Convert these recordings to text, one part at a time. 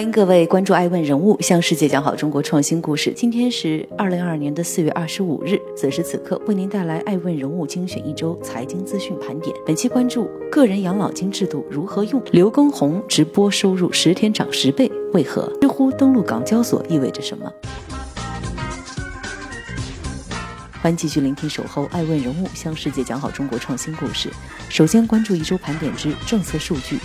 欢迎各位关注爱问人物，向世界讲好中国创新故事。今天是二零二二年的四月二十五日，此时此刻为您带来爱问人物精选一周财经资讯盘点。本期关注个人养老金制度如何用？刘畊宏直播收入十天涨十倍，为何？知乎登陆港交所意味着什么？欢迎继续聆听《守候爱问人物》，向世界讲好中国创新故事。首先关注一周盘点之政策数据。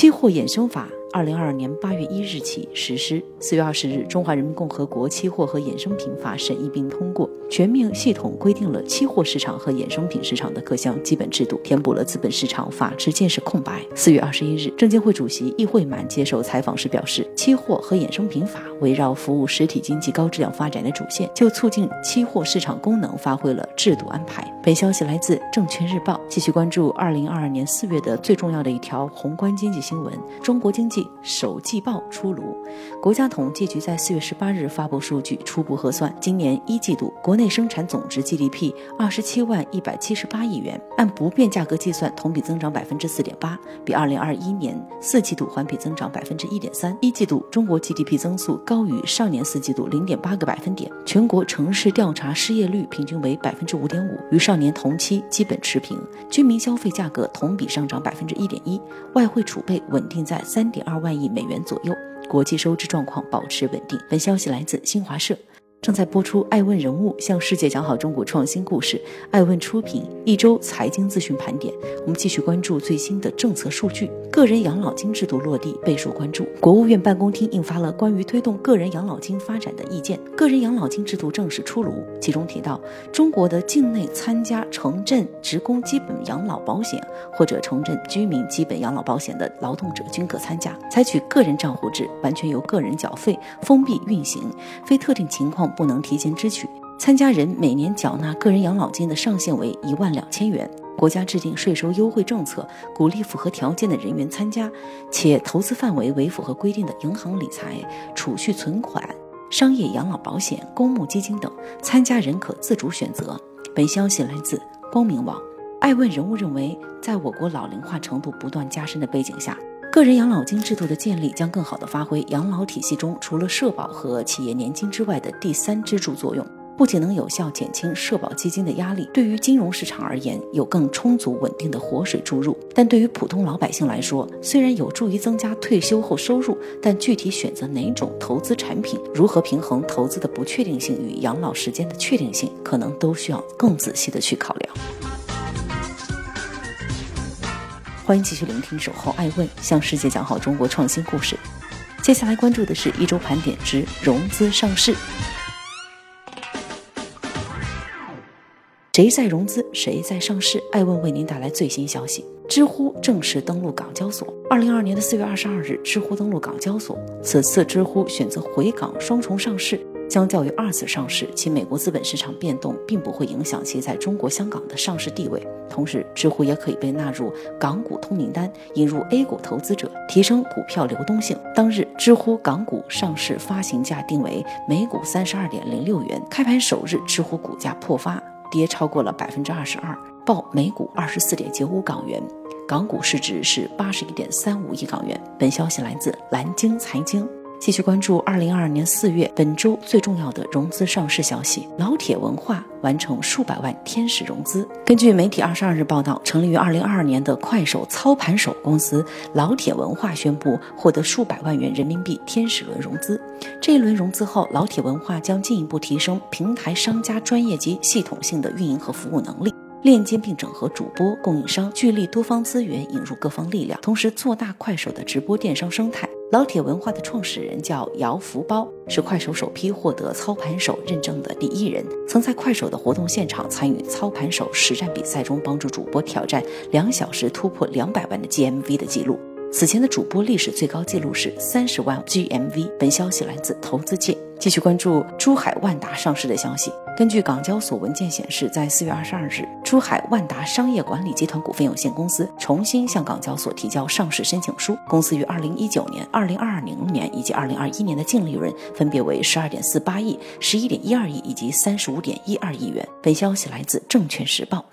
期货衍生法。二零二二年八月一日起实施。四月二十日，《中华人民共和国期货和衍生品法》审议并通过，全面系统规定了期货市场和衍生品市场的各项基本制度，填补了资本市场法治建设空白。四月二十一日，证监会主席易会满接受采访时表示，期货和衍生品法围绕服务实体经济高质量发展的主线，就促进期货市场功能发挥了制度安排。本消息来自《证券日报》。继续关注二零二二年四月的最重要的一条宏观经济新闻：中国经济。首季报出炉，国家统计局在四月十八日发布数据，初步核算，今年一季度国内生产总值 GDP 二十七万一百七十八亿元，按不变价格计算，同比增长百分之四点八，比二零二一年四季度环比增长百分之一点三。一季度中国 GDP 增速高于上年四季度零点八个百分点，全国城市调查失业率平均为百分之五点五，与上年同期基本持平。居民消费价格同比上涨百分之一点一，外汇储备稳定在三点二万亿。美元左右，国际收支状况保持稳定。本消息来自新华社。正在播出《爱问人物》，向世界讲好中国创新故事。爱问出品一周财经资讯盘点。我们继续关注最新的政策数据。个人养老金制度落地备受关注。国务院办公厅印发了关于推动个人养老金发展的意见，个人养老金制度正式出炉。其中提到，中国的境内参加城镇职工基本养老保险或者城镇居民基本养老保险的劳动者均可参加，采取个人账户制，完全由个人缴费，封闭运行，非特定情况。不能提前支取，参加人每年缴纳个人养老金的上限为一万两千元。国家制定税收优惠政策，鼓励符合条件的人员参加，且投资范围为符合规定的银行理财、储蓄存款、商业养老保险、公募基金等，参加人可自主选择。本消息来自光明网。爱问人物认为，在我国老龄化程度不断加深的背景下。个人养老金制度的建立将更好地发挥养老体系中除了社保和企业年金之外的第三支柱作用，不仅能有效减轻社保基金的压力，对于金融市场而言有更充足稳定的活水注入。但对于普通老百姓来说，虽然有助于增加退休后收入，但具体选择哪种投资产品，如何平衡投资的不确定性与养老时间的确定性，可能都需要更仔细的去考量。欢迎继续聆听《守候爱问》，向世界讲好中国创新故事。接下来关注的是一周盘点之融资上市。谁在融资？谁在上市？爱问为您带来最新消息：知乎正式登陆港交所。二零二二年的四月二十二日，知乎登陆港交所。此次知乎选择回港双重上市。相较于二次上市，其美国资本市场变动并不会影响其在中国香港的上市地位。同时，知乎也可以被纳入港股通名单，引入 A 股投资者，提升股票流动性。当日，知乎港股上市发行价定为每股三十二点零六元。开盘首日，知乎股价破发，跌超过了百分之二十二，报每股二十四点九五港元，港股市值是八十一点三五亿港元。本消息来自蓝鲸财经。继续关注二零二二年四月本周最重要的融资上市消息：老铁文化完成数百万天使融资。根据媒体二十二日报道，成立于二零二二年的快手操盘手公司老铁文化宣布获得数百万元人民币天使轮融资。这一轮融资后，老铁文化将进一步提升平台商家专业及系统性的运营和服务能力。链接并整合主播、供应商，聚力多方资源，引入各方力量，同时做大快手的直播电商生态。老铁文化的创始人叫姚福包，是快手首批获得操盘手认证的第一人，曾在快手的活动现场参与操盘手实战比赛中，帮助主播挑战两小时突破两百万的 GMV 的记录。此前的主播历史最高纪录是三十万 GMV。本消息来自投资界。继续关注珠海万达上市的消息。根据港交所文件显示，在四月二十二日，珠海万达商业管理集团股份有限公司重新向港交所提交上市申请书。公司于二零一九年、二零二零年以及二零二一年的净利润分别为十二点四八亿、十一点一二亿以及三十五点一二亿元。本消息来自证券时报。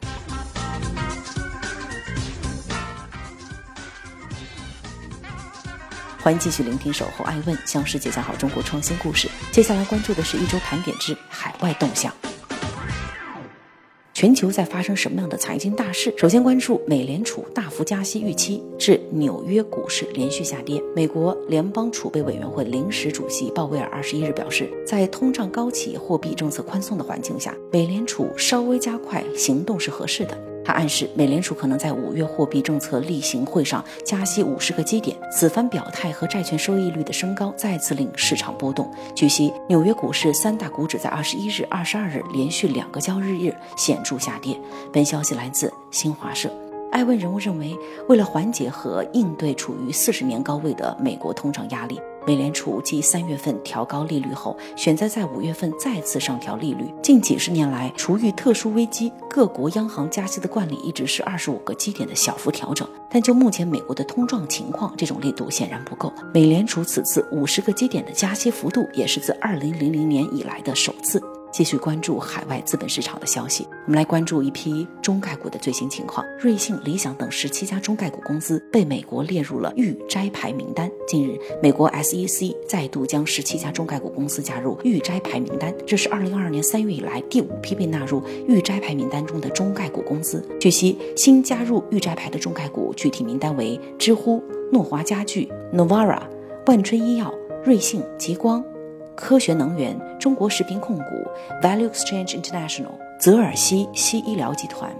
欢迎继续聆听《守候爱问》，向世界讲好中国创新故事。接下来关注的是一周盘点之海外动向。全球在发生什么样的财经大事？首先关注美联储大幅加息预期，致纽约股市连续下跌。美国联邦储备委员会临时主席鲍威尔二十一日表示，在通胀高企、货币政策宽松的环境下，美联储稍微加快行动是合适的。他暗示，美联储可能在五月货币政策例行会上加息五十个基点。此番表态和债券收益率的升高再次令市场波动。据悉，纽约股市三大股指在二十一日、二十二日连续两个交易日显著下跌。本消息来自新华社。艾问人物认为，为了缓解和应对处于四十年高位的美国通胀压力。美联储继三月份调高利率后，选择在五月份再次上调利率。近几十年来，除遇特殊危机，各国央行加息的惯例一直是二十五个基点的小幅调整。但就目前美国的通胀情况，这种力度显然不够。美联储此次五十个基点的加息幅度，也是自二零零零年以来的首次。继续关注海外资本市场的消息，我们来关注一批中概股的最新情况。瑞信、理想等十七家中概股公司被美国列入了预摘牌名单。近日，美国 SEC 再度将十七家中概股公司加入预摘牌名单，这是二零二二年三月以来第五批被纳入预摘牌名单中的中概股公司。据悉，新加入预摘牌的中概股具体名单为知乎、诺华家具、Novara、万春医药、瑞信、极光。科学能源、中国食品控股、Value Exchange International、泽尔西西医疗集团、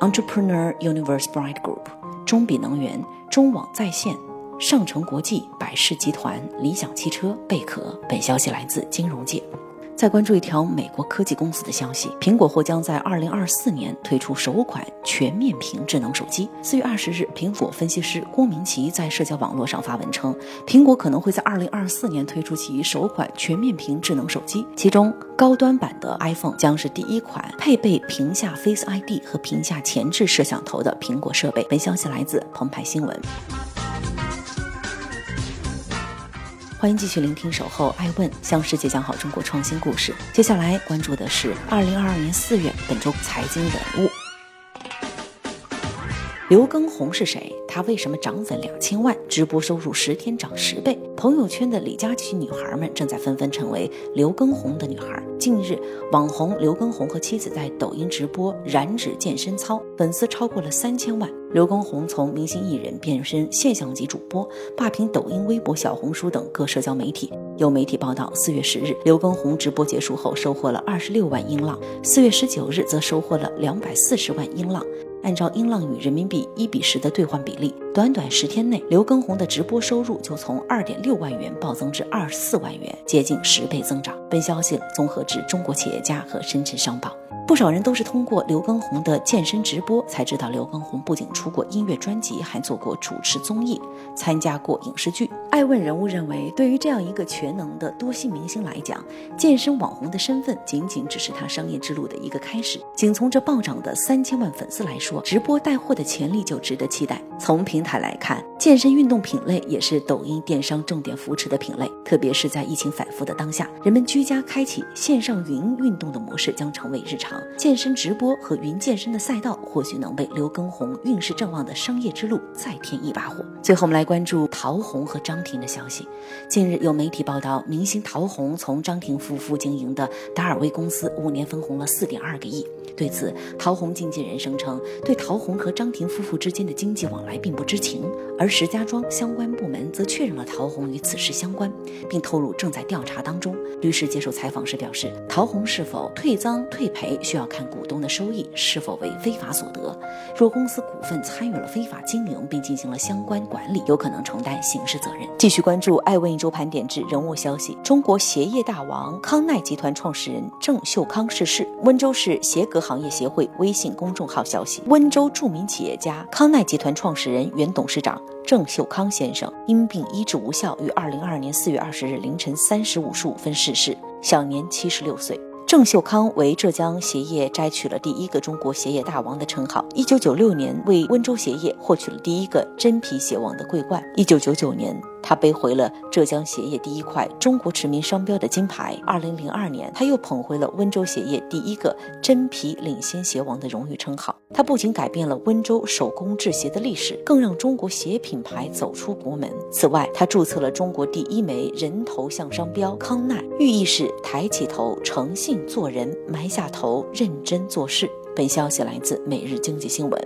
Entrepreneur Universe Bright Group、中比能源、中网在线、上城国际、百事集团、理想汽车、贝壳。本消息来自金融界。再关注一条美国科技公司的消息：苹果或将在二零二四年推出首款全面屏智能手机。四月二十日，苹果分析师郭明奇在社交网络上发文称，苹果可能会在二零二四年推出其首款全面屏智能手机，其中高端版的 iPhone 将是第一款配备屏下 Face ID 和屏下前置摄像头的苹果设备。本消息来自澎湃新闻。欢迎继续聆听《守候爱问》，向世界讲好中国创新故事。接下来关注的是二零二二年四月本周财经人物。刘畊宏是谁？他为什么涨粉两千万？直播收入十天涨十倍？朋友圈的李佳琦女孩们正在纷纷成为刘畊宏的女孩。近日，网红刘畊宏和妻子在抖音直播燃脂健身操，粉丝超过了三千万。刘畊宏从明星艺人变身现象级主播，霸屏抖音、微博、小红书等各社交媒体。有媒体报道，四月十日，刘畊宏直播结束后收获了二十六万英镑；四月十九日则收获了两百四十万英镑。按照英镑与人民币一比十的兑换比例，短短十天内，刘耕宏的直播收入就从二点六万元暴增至二十四万元，接近十倍增长。本消息综合至中国企业家和深圳商报。不少人都是通过刘畊宏的健身直播才知道，刘畊宏不仅出过音乐专辑，还做过主持综艺，参加过影视剧。爱问人物认为，对于这样一个全能的多星明星来讲，健身网红的身份仅仅只是他商业之路的一个开始。仅从这暴涨的三千万粉丝来说，直播带货的潜力就值得期待。从平台来看，健身运动品类也是抖音电商重点扶持的品类，特别是在疫情反复的当下，人们居家开启线上云运动的模式将成为日场。健身直播和云健身的赛道，或许能为刘畊宏运势正旺的商业之路再添一把火。最后，我们来关注陶虹和张庭的消息。近日有媒体报道，明星陶虹从张庭夫妇经营的达尔威公司五年分红了四点二个亿。对此，陶虹经纪人声称，对陶虹和张庭夫妇之间的经济往来并不知情，而石家庄相关部门则确认了陶虹与此事相关，并透露正在调查当中。律师接受采访时表示，陶虹是否退赃退赔需要看股东的收益是否为非法所得。若公司股份参与了非法经营并进行了相关管理，有可能承担刑事责任。继续关注爱问一周盘点之人物消息：中国鞋业大王康奈集团创始人郑秀康逝世。温州市鞋革行业协会微信公众号消息：温州著名企业家康奈集团创始人、原董事长郑秀康先生因病医治无效，于二零二二年四月二十日凌晨三时五十五分逝世，享年七十六岁。郑秀康为浙江鞋业摘取了第一个中国鞋业大王的称号。一九九六年为温州鞋业获取了第一个真皮鞋王的桂冠。一九九九年。他背回了浙江鞋业第一块中国驰名商标的金牌。二零零二年，他又捧回了温州鞋业第一个真皮领先鞋王的荣誉称号。他不仅改变了温州手工制鞋的历史，更让中国鞋品牌走出国门。此外，他注册了中国第一枚人头像商标“康奈”，寓意是抬起头，诚信做人；埋下头，认真做事。本消息来自《每日经济新闻》。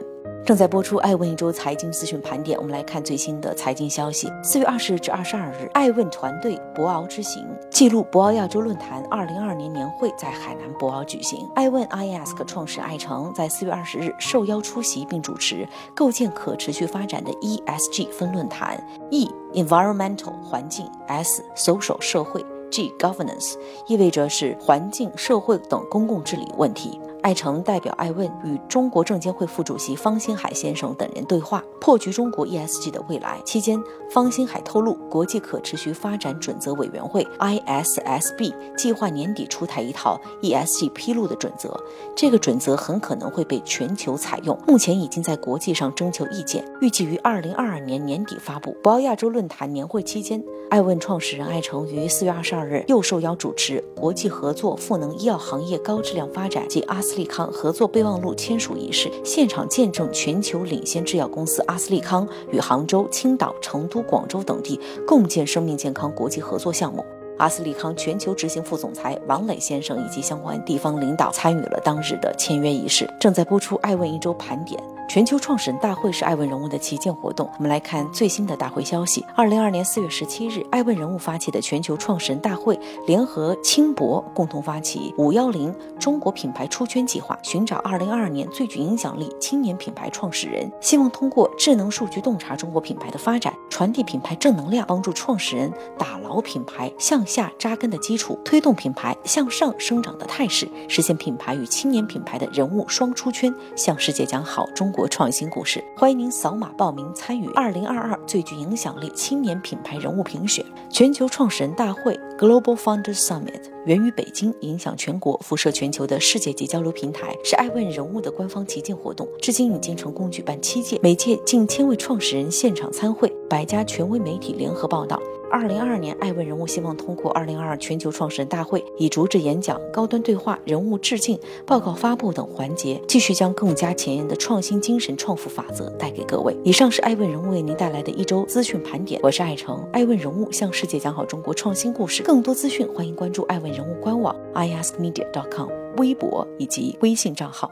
正在播出爱问一周财经资讯盘点，我们来看最新的财经消息。四月二十日至二十二日，爱问团队博鳌之行记录博鳌亚洲论坛二零二二年年会在海南博鳌举行。爱问 iAsk 创始人艾诚在四月二十日受邀出席并主持构建可持续发展的 ESG 分论坛，E Environmental 环境，S Social 社会，G Governance 意味着是环境、社会等公共治理问题。艾诚代表爱问与中国证监会副主席方星海先生等人对话，破局中国 ESG 的未来。期间，方星海透露，国际可持续发展准则委员会 ISSB 计划年底出台一套 ESG 披露的准则，这个准则很可能会被全球采用。目前已经在国际上征求意见，预计于二零二二年年底发布。博鳌亚洲论坛年会期间，爱问创始人艾诚于四月二十二日又受邀主持国际合作赋能医药行业高质量发展及阿斯。利康合作备忘录签署仪式现场见证全球领先制药公司阿斯利康与杭州、青岛、成都、广州等地共建生命健康国际合作项目。阿斯利康全球执行副总裁王磊先生以及相关地方领导参与了当日的签约仪式。正在播出《爱问一周盘点》。全球创始人大会是爱问人物的旗舰活动。我们来看最新的大会消息：二零二二年四月十七日，爱问人物发起的全球创始人大会，联合轻博共同发起“五幺零中国品牌出圈计划”，寻找二零二二年最具影响力青年品牌创始人，希望通过智能数据洞察中国品牌的发展，传递品牌正能量，帮助创始人打牢品牌向下扎根的基础，推动品牌向上生长的态势，实现品牌与青年品牌的人物双出圈，向世界讲好中。国创新故事，欢迎您扫码报名参与二零二二最具影响力青年品牌人物评选。全球创始人大会 Global Founders Summit 源于北京，影响全国、辐射全球的世界级交流平台，是爱问人物的官方旗舰活动。至今已经成功举办七届，每届近千位创始人现场参会，百家权威媒体联合报道。二零二二年，爱问人物希望通过二零二二全球创始人大会，以主旨演讲、高端对话、人物致敬、报告发布等环节，继续将更加前沿的创新精神、创富法则带给各位。以上是爱问人物为您带来的一周资讯盘点，我是爱成。爱问人物向世界讲好中国创新故事，更多资讯欢迎关注爱问人物官网 iaskmedia.com、微博以及微信账号。